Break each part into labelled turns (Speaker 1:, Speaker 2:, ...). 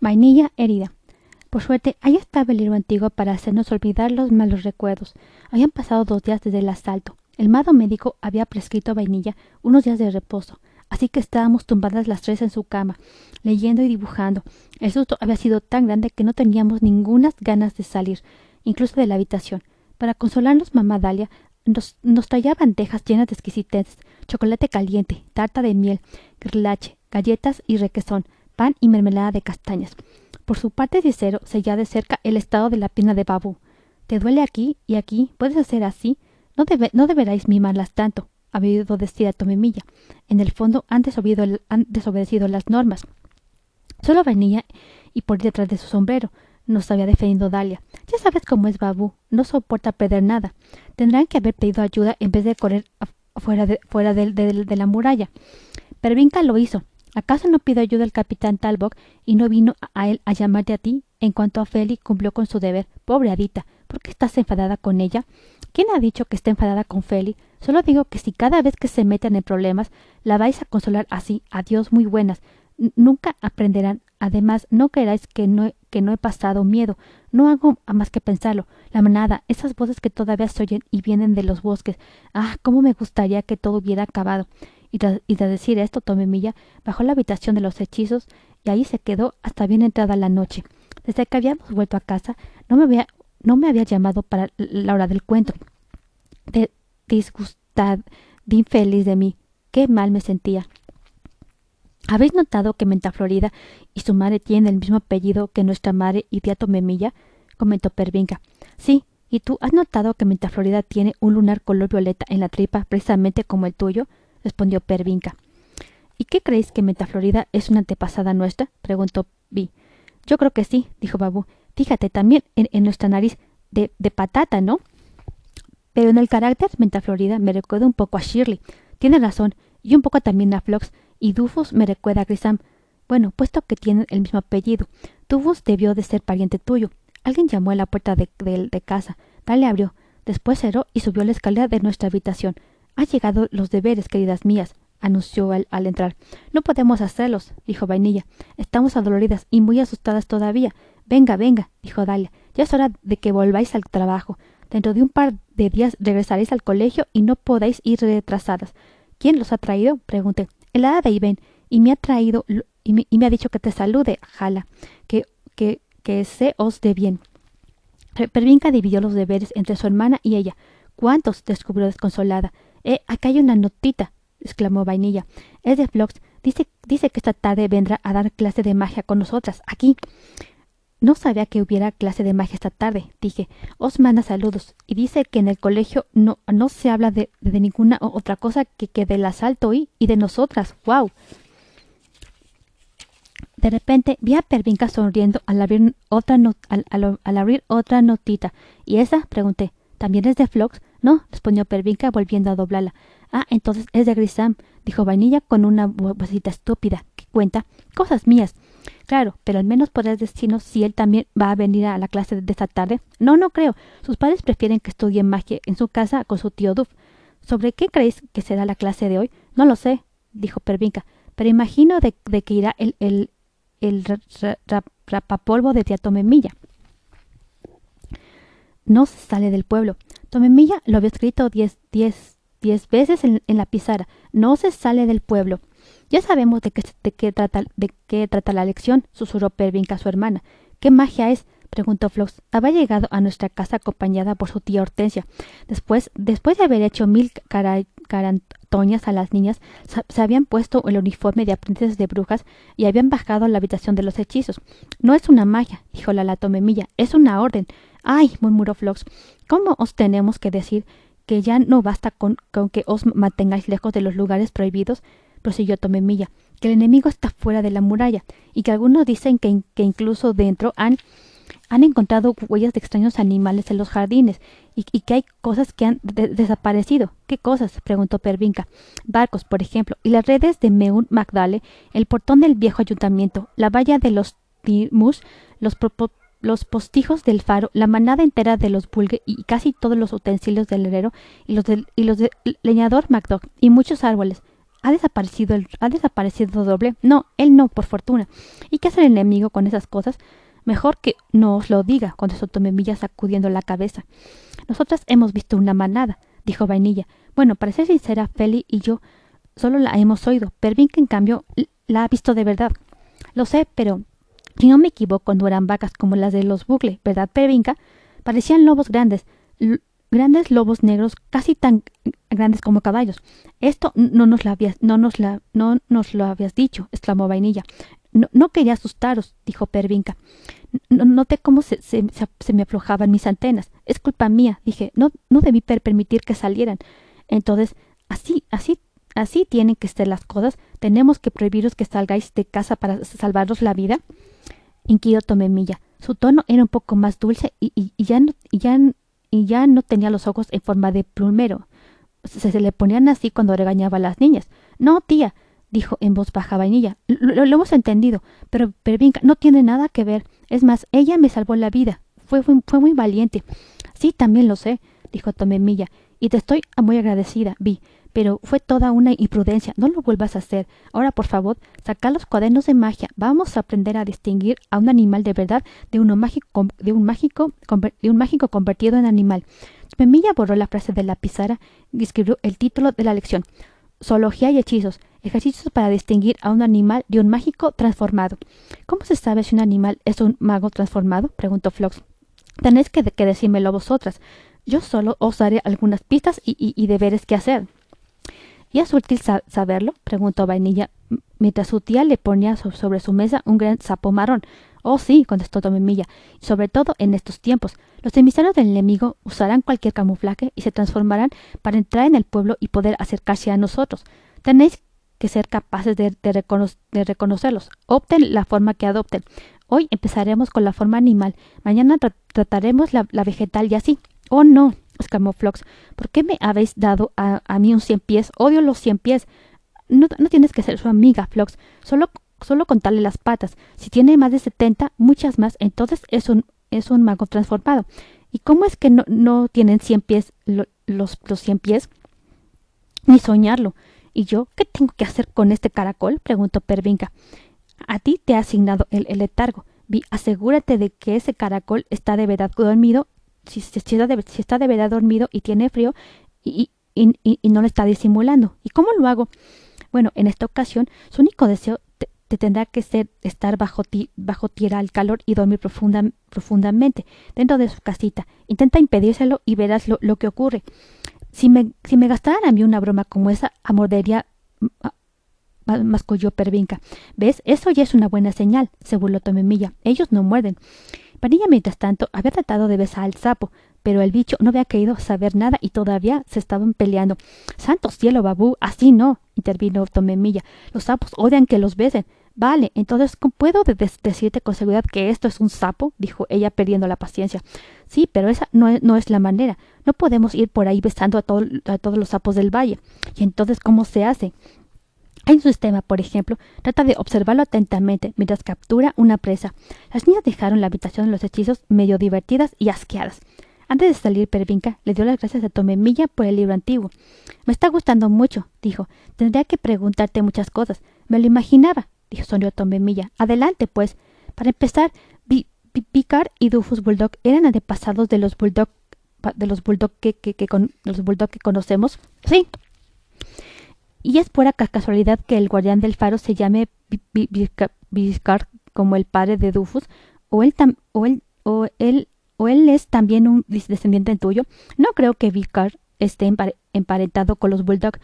Speaker 1: Vainilla herida. Por suerte, ahí estaba el libro antiguo para hacernos olvidar los malos recuerdos. Habían pasado dos días desde el asalto. El mado médico había prescrito a Vainilla unos días de reposo, así que estábamos tumbadas las tres en su cama, leyendo y dibujando. El susto había sido tan grande que no teníamos ninguna ganas de salir, incluso de la habitación. Para consolarnos, mamá Dalia nos, nos traía bandejas llenas de exquisiteces, chocolate caliente, tarta de miel, grilache, galletas y requesón, pan y mermelada de castañas. Por su parte Cicero seguía de cerca el estado de la pierna de Babú. ¿Te duele aquí y aquí? ¿Puedes hacer así? No, debe, deberáis mimarlas tanto, ha oído decir a Tomemilla. En el fondo han, han desobedecido las normas. Solo venía y por detrás de su sombrero nos había defendido Dalia. Ya sabes cómo es Babú, no soporta perder nada. Tendrán que haber pedido ayuda en vez de correr fuera de, fuera de, de la muralla. Pervinca lo hizo, ¿Acaso no pidió ayuda el capitán Talbot y no vino a él a llamarte a ti? En cuanto a Feli, cumplió con su deber. Pobre Adita, ¿por qué estás enfadada con ella? ¿Quién ha dicho que está enfadada con Feli? Solo digo que si cada vez que se meten en problemas la vais a consolar así, adiós muy buenas, nunca aprenderán. Además, no creáis que no, que no he pasado miedo. No hago más que pensarlo. La manada, esas voces que todavía se oyen y vienen de los bosques. Ah, cómo me gustaría que todo hubiera acabado y tras, decir esto Tomemilla bajó a la habitación de los hechizos y ahí se quedó hasta bien entrada la noche. Desde que habíamos vuelto a casa no me había, no me había llamado para la hora del cuento. De disgustad, de infeliz de mí. Qué mal me sentía. ¿Habéis notado que Menta Florida y su madre tienen el mismo apellido que nuestra madre y tía Tomemilla? comentó Pervinca. Sí, ¿y tú has notado que Menta Florida tiene un lunar color violeta en la tripa precisamente como el tuyo? Respondió Pervinca. ¿Y qué creéis que Metaflorida es una antepasada nuestra? preguntó Vi. Yo creo que sí, dijo Babú. Fíjate también en, nuestra nariz de, de, patata, ¿no? Pero en el carácter Metaflorida me recuerda un poco a Shirley. Tiene razón, y un poco también a Flox, y Dufus me recuerda a Grisam. Bueno, puesto que tienen el mismo apellido, Dufus debió de ser pariente tuyo. Alguien llamó a la puerta de, de casa. Dale abrió. Después cerró y subió la escalera de nuestra habitación. Ha llegado los deberes, queridas mías, anunció al entrar. No podemos hacerlos, dijo Vainilla. Estamos adoloridas y muy asustadas todavía. Venga, venga, dijo Dalia. Ya es hora de que volváis al trabajo. Dentro de un par de días regresaréis al colegio y no podéis ir retrasadas. ¿Quién los ha traído? pregunté. El hada de Iben, y me ha traído y me, ha dicho que te salude, Jala, que, que, que se os dé bien. Pervinca dividió los deberes entre su hermana y ella. ¿Cuántos? descubrió desconsolada. Eh, acá hay una notita, exclamó Vainilla. Es de Flox. Dice, dice que esta tarde vendrá a dar clase de magia con nosotras, aquí. No sabía que hubiera clase de magia esta tarde, dije. Os manda saludos y dice que en el colegio no, no se habla de, de ninguna otra cosa que, que del asalto y, y de nosotras. ¡Wow! De repente vi a Pervinca sonriendo al abrir otra, al, al, abrir otra notita. ¿Y esa? pregunté. ¿También es de Flox? No, respondió Pervinca volviendo a doblarla. Ah, entonces es de Grisam, dijo Vainilla con una vocecita estúpida, que cuenta cosas mías. Claro, pero al menos podrás decirnos si él también va a venir a la clase de esta tarde. No, no creo. Sus padres prefieren que estudie magia en su casa con su tío Duff. ¿Sobre qué creéis que será la clase de hoy? No lo sé, dijo Pervinca, pero imagino de, que irá el, el, el rapapolvo de tía Tomemilla. No se sale del pueblo. Tomemilla lo había escrito diez, diez, diez veces en, la pizarra. No se sale del pueblo. Ya sabemos de qué, trata, de qué trata la lección, susurró Pervinca a su hermana. ¿Qué magia es? preguntó Flox. Había llegado a nuestra casa acompañada por su tía Hortensia. Después, después de haber hecho mil carantoñas a las niñas, se habían puesto el uniforme de aprendices de brujas y habían bajado a la habitación de los hechizos. No es una magia, dijo la Tomemilla, es una orden. Ay, murmuró Flox, ¿cómo os tenemos que decir que ya no basta con, que os mantengáis lejos de los lugares prohibidos? prosiguió Tomemilla, que el enemigo está fuera de la muralla, y que algunos dicen que, incluso dentro han, han encontrado huellas de extraños animales en los jardines, y, que hay cosas que han desaparecido. ¿Qué cosas? preguntó Pervinca. Barcos, por ejemplo, y las redes de Meun Magdale, el portón del viejo ayuntamiento, la valla de los Timus, los los postijos del faro, la manada entera de los bulgue y casi todos los utensilios del herrero y los del, y los leñador Macduff y muchos árboles. ¿Ha desaparecido el, ha desaparecido doble? No, él no, por fortuna. ¿Y qué hace el enemigo con esas cosas? Mejor que no os lo diga, contestó Tomemilla sacudiendo la cabeza. Nosotras hemos visto una manada, dijo Vainilla. Bueno, para ser sincera, Feli y yo solo la hemos oído. Pervin, en cambio, la ha visto de verdad. Lo sé, pero si no me equivoco, no eran vacas como las de los Bucle, ¿verdad, Pervinca? Parecían lobos grandes, grandes lobos negros, casi tan grandes como caballos. Esto no nos lo habías, no nos la, lo habías dicho, exclamó Vainilla. No, no quería asustaros, dijo Pervinca. No, noté cómo se, me aflojaban mis antenas. Es culpa mía, dije. No debí permitir que salieran. Entonces, así, así, así tienen que ser las cosas. Tenemos que prohibiros que salgáis de casa para salvaros la vida. Inquirió Tomemilla. Su tono era un poco más dulce y, ya, no, tenía los ojos en forma de plumero. Se, le ponían así cuando regañaba a las niñas. No, tía, dijo en voz baja Vainilla. Lo, lo hemos entendido, pero Pervinca no tiene nada que ver. Es más, ella me salvó la vida. Fue, fue, fue muy valiente. Sí, también lo sé, dijo Tomemilla, y te estoy muy agradecida, Vi, pero fue toda una imprudencia. No lo vuelvas a hacer. Ahora, por favor, saca los cuadernos de magia. Vamos a aprender a distinguir a un animal de verdad de uno mágico, de un mágico, de un mágico convertido en animal. Tomemilla borró la frase de la pizarra y escribió el título de la lección. Zoología y hechizos. Ejercicios para distinguir a un animal de un mágico transformado. ¿Cómo se sabe si un animal es un mago transformado? preguntó Flox. Tenéis que, que decírmelo vosotras. Yo solo os daré algunas pistas y, deberes que hacer. ¿Y es útil sa saberlo? preguntó Vainilla, mientras su tía le ponía so sobre su mesa un gran sapo marrón. Oh, sí, contestó Tomemilla, sobre todo en estos tiempos. Los emisarios del enemigo usarán cualquier camuflaje y se transformarán para entrar en el pueblo y poder acercarse a nosotros. Tenéis que ser capaces de, de, recono de reconocerlos. Opten la forma que adopten. Hoy empezaremos con la forma animal, mañana tra trataremos la, vegetal y así. Oh, no, exclamó Flox. ¿Por qué me habéis dado a, a mí un cien pies? Odio los cien pies. No, no tienes que ser su amiga, Flox. Solo, solo contarle las patas. Si tiene más de setenta, muchas más, entonces es un, es un mago transformado. ¿Y cómo es que no, no tienen cien pies lo, los, los cien pies? Ni soñarlo. ¿Y yo qué tengo que hacer con este caracol? preguntó Pervinca. A ti te ha asignado el, el letargo. Vi, asegúrate de que ese caracol está de verdad dormido, si, está, de, si está, de, verdad dormido y tiene frío y, y, y, y, no lo está disimulando. ¿Y cómo lo hago? Bueno, en esta ocasión, su único deseo te, te tendrá que ser estar bajo, ti, bajo tierra al calor y dormir profunda, profundamente dentro de su casita. Intenta impedírselo y verás lo, lo que ocurre. Si me, si me gastaran a mí una broma como esa, amordería masculló Pervinca. ¿Ves? Eso ya es una buena señal, se burló Tomemilla. Ellos no muerden. Panilla, mientras tanto, había tratado de besar al sapo, pero el bicho no había querido saber nada y todavía se estaban peleando. Santo cielo, babú, así no, intervino Tomemilla. Los sapos odian que los besen. Vale, entonces ¿puedo decirte con seguridad que esto es un sapo? dijo ella perdiendo la paciencia. Sí, pero esa no es, no es la manera. No podemos ir por ahí besando a, a todos los sapos del valle. ¿Y entonces cómo se hace? Hay un sistema, por ejemplo, trata de observarlo atentamente mientras captura una presa. Las niñas dejaron la habitación de los hechizos medio divertidas y asqueadas. Antes de salir, Pervinca le dio las gracias a Tomemilla por el libro antiguo. Me está gustando mucho, dijo. Tendría que preguntarte muchas cosas. Me lo imaginaba dijo sonrió Tomemilla. Adelante, pues. Para empezar, Picard y Dufus Bulldog eran antepasados de los Bulldog de los Bulldog que, que, que con, los Bulldog que conocemos. Sí. Y es pura casualidad que el guardián del faro se llame Picard como el padre de Dufus, o él, es también un descendiente tuyo. No creo que Picard esté emparentado con los Bulldog,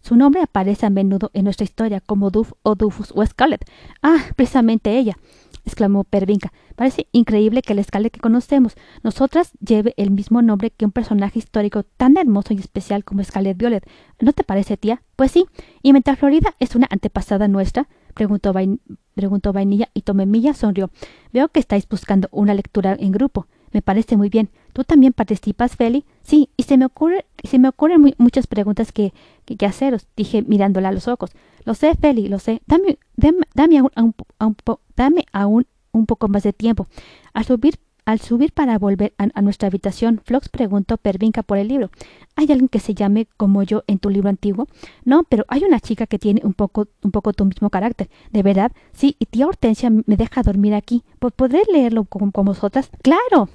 Speaker 1: su nombre aparece a menudo en nuestra historia como Duff o Dufus o Scarlet. Ah, precisamente ella, exclamó Pervinca. Parece increíble que la Scarlet que conocemos, nosotras, lleve el mismo nombre que un personaje histórico tan hermoso y especial como Scarlet Violet. ¿No te parece, tía? Pues sí. ¿Y mientras Florida es una antepasada nuestra? preguntó, preguntó Vainilla y Tomemilla sonrió. Veo que estáis buscando una lectura en grupo. Me parece muy bien. ¿Tú también participas, Feli? Sí, y se me ocurre, se me ocurren muy, muchas preguntas que, que, que, haceros, dije mirándola a los ojos. Lo sé, Feli, lo sé. Dame, dame, dame, aún, aún, aún, dame aún un poco más de tiempo. Al subir, Al subir para volver a, nuestra habitación, Flox preguntó pervinca por el libro. ¿Hay alguien que se llame como yo en tu libro antiguo? No, pero hay una chica que tiene un poco, un poco tu mismo carácter. ¿De verdad? Sí, y tía Hortensia me deja dormir aquí. ¿Podré leerlo con vosotras? ¡Claro!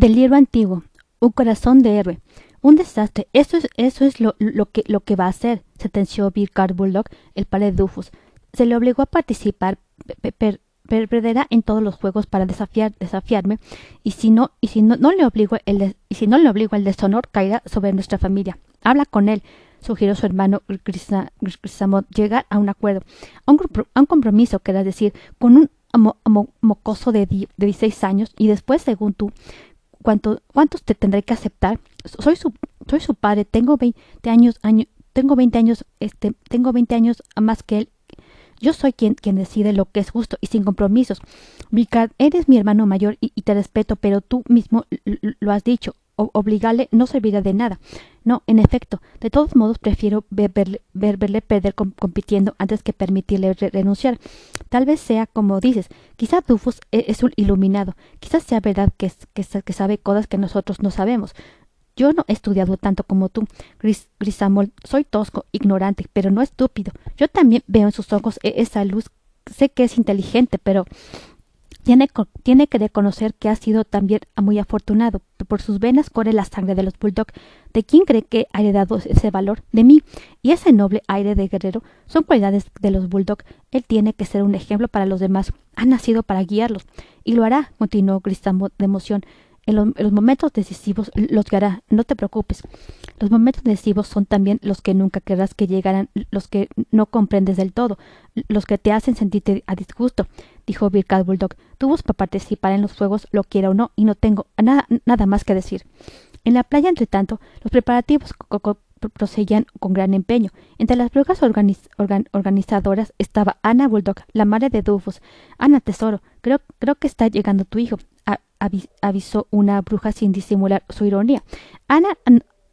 Speaker 1: Del libro antiguo. Un corazón de héroe. Un desastre. Eso es, eso es lo, lo, que, lo que va a hacer, sentenció Bill Bullock, el padre de Dufus. Se le obligó a participar, perderá en todos los juegos para desafiar, desafiarme, y si no, y si no, no le obligo el y si no le obligo el deshonor caerá sobre nuestra familia. Habla con él, sugirió su hermano Grisamot, llegar a un acuerdo, a un, a un compromiso, querrás decir, con un mocoso de, de 16 años, y después, según tú, ¿cuánto, ¿cuántos te tendré que aceptar? Soy su, soy su padre, tengo 20 años, año, tengo 20 años, este, tengo 20 años más que él yo soy quien, quien decide lo que es justo y sin compromisos. Vicard, eres mi hermano mayor y, te respeto, pero tú mismo lo has dicho. Obligarle no servirá de nada. No, en efecto, de todos modos prefiero verle, perder compitiendo antes que permitirle renunciar. Tal vez sea como dices, quizá Dufus e, es, un iluminado, quizás sea verdad que, sabe cosas que nosotros no sabemos. Yo no he estudiado tanto como tú, Gris, Grisamol. Soy tosco, ignorante, pero no estúpido. Yo también veo en sus ojos e-, esa luz. Sé que es inteligente, pero tiene, tiene, que reconocer que ha sido también muy afortunado. Por sus venas corre la sangre de los Bulldog. ¿De quién cree que ha heredado ese valor? De mí. Y ese noble aire de guerrero son cualidades de los Bulldog. Él tiene que ser un ejemplo para los demás. Ha nacido para guiarlos. Y lo hará, continuó Grisamol de emoción. En los, momentos decisivos los hará, no te preocupes. Los momentos decisivos son también los que nunca querrás que llegaran, los que no comprendes del todo, los que te hacen sentirte a disgusto, dijo Birkat Bulldog. Tuvos para participar en los juegos, lo quiera o no, y no tengo nada, nada más que decir. En la playa, entre tanto, los preparativos proseguían con gran empeño. Entre las brujas organizadoras estaba Ana Bulldog, la madre de Dufus. Ana, tesoro, creo, creo que está llegando tu hijo avisó una bruja sin disimular su ironía. Ana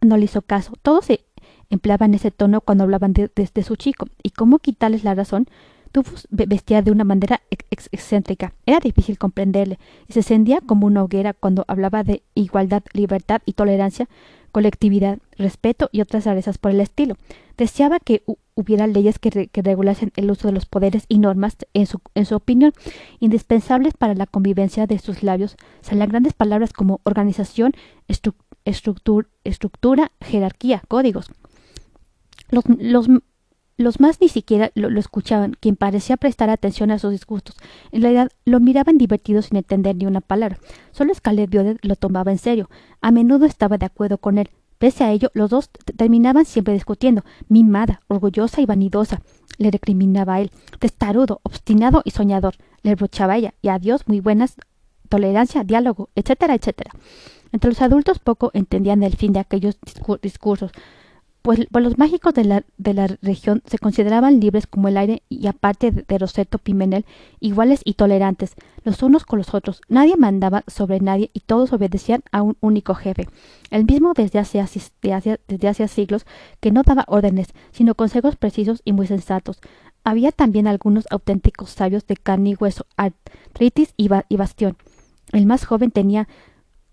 Speaker 1: no le hizo caso. Todos se empleaban ese tono cuando hablaban de, su chico. ¿Y cómo quitarles la razón? Tufus vestía de una manera excéntrica. Era difícil comprenderle, y se encendía como una hoguera cuando hablaba de igualdad, libertad y tolerancia, colectividad, respeto y otras rarezas por el estilo. Deseaba que hubiera leyes que, regulasen el uso de los poderes y normas, en su, en su opinión, indispensables para la convivencia de sus labios, salían grandes palabras como organización, estructura, jerarquía, códigos. Los, los, los más ni siquiera lo, escuchaban, quien parecía prestar atención a sus disgustos. En realidad lo miraban divertido sin entender ni una palabra. Solo Scarlett lo tomaba en serio. A menudo estaba de acuerdo con él, Pese a ello, los dos terminaban siempre discutiendo, mimada, orgullosa y vanidosa. Le recriminaba a él, testarudo, obstinado y soñador. Le reprochaba ella, y a Dios muy buenas, tolerancia, diálogo, etcétera, etcétera. Entre los adultos poco entendían el fin de aquellos discursos, pues, pues, los mágicos de la, de la, región se consideraban libres como el aire y aparte de, Roseto Pimenel, iguales y tolerantes, los unos con los otros. Nadie mandaba sobre nadie y todos obedecían a un único jefe, el mismo desde hace, desde siglos, que no daba órdenes, sino consejos precisos y muy sensatos. Había también algunos auténticos sabios de carne y hueso, artritis y bastión. El más joven tenía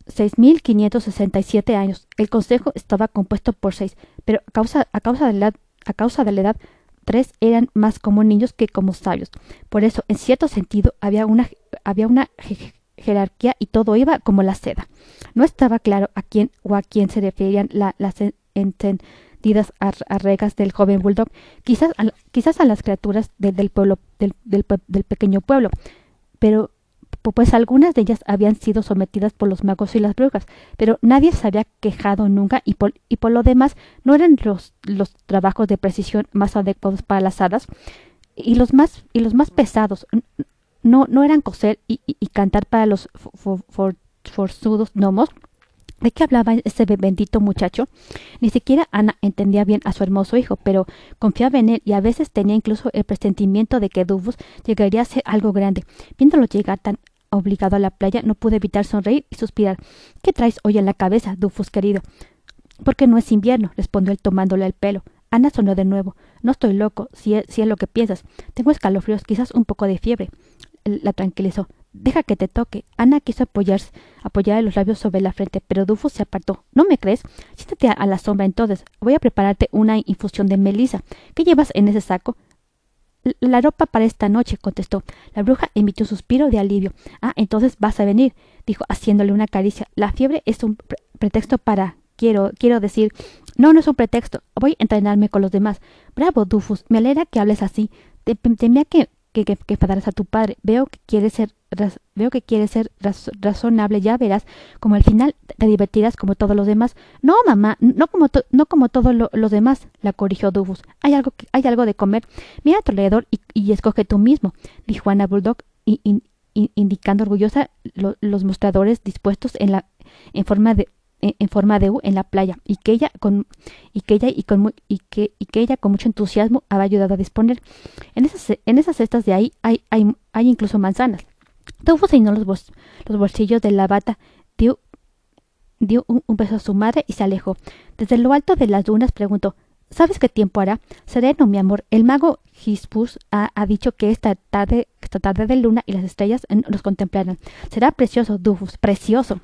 Speaker 1: 6.567 años. El consejo estaba compuesto por seis, pero a causa, a causa, de la, a causa de la edad, tres eran más como niños que como sabios. Por eso, en cierto sentido, había una, jerarquía y todo iba como la seda. No estaba claro a quién o a quién se referían las entendidas arregas del joven bulldog, quizás a, quizás a las criaturas del pueblo, del, del pequeño pueblo, pero pues algunas de ellas habían sido sometidas por los magos y las brujas, pero nadie se había quejado nunca y por, y por lo demás no eran los, los trabajos de precisión más adecuados para las hadas y los más, y los más pesados no, no eran coser y, cantar para los forzudos gnomos. ¿De qué hablaba ese bendito muchacho? Ni siquiera Ana entendía bien a su hermoso hijo, pero confiaba en él y a veces tenía incluso el presentimiento de que Dubus llegaría a ser algo grande. Viéndolo llegar tan obligado a la playa, no pude evitar sonreír y suspirar. ¿Qué traes hoy en la cabeza, Dufus querido? Porque no es invierno, respondió él tomándole el pelo. Ana sonó de nuevo. No estoy loco, si es, si es lo que piensas. Tengo escalofríos, quizás un poco de fiebre. La tranquilizó. Deja que te toque. Ana quiso apoyarse, apoyar los labios sobre la frente, pero Dufus se apartó. ¿No me crees? Siéntate a la sombra entonces. Voy a prepararte una infusión de melisa. ¿Qué llevas en ese saco? La ropa para esta noche, contestó. La bruja emitió un suspiro de alivio. Ah, entonces vas a venir, dijo, haciéndole una caricia. La fiebre es un pretexto para. Quiero, quiero decir. No, no es un pretexto. Voy a entrenarme con los demás. Bravo, Dufus. Me alegra que hables así. Temía que, que, que, que a tu padre. Veo que quieres ser veo que quieres ser razonable, ya verás, como al final te divertirás como todos los demás. No, mamá, no como, no como todos los demás, la corrigió Dubus. Hay algo, hay algo de comer. Mira a tu alrededor y, escoge tú mismo, dijo Ana Bulldog, indicando orgullosa los mostradores dispuestos en, la, en forma de en, forma de U en la playa y que ella con y que ella y con y que, y que ella con mucho entusiasmo había ayudado a disponer. En esas en esas cestas de ahí hay, hay, hay incluso manzanas. Tufo llenó los, los bolsillos de la bata, dio, dio un, beso a su madre y se alejó. Desde lo alto de las dunas preguntó ¿Sabes qué tiempo hará? Sereno, mi amor. El mago Hispus ha, dicho que esta tarde, esta tarde de luna y las estrellas nos contemplarán. Será precioso, Dufus, precioso.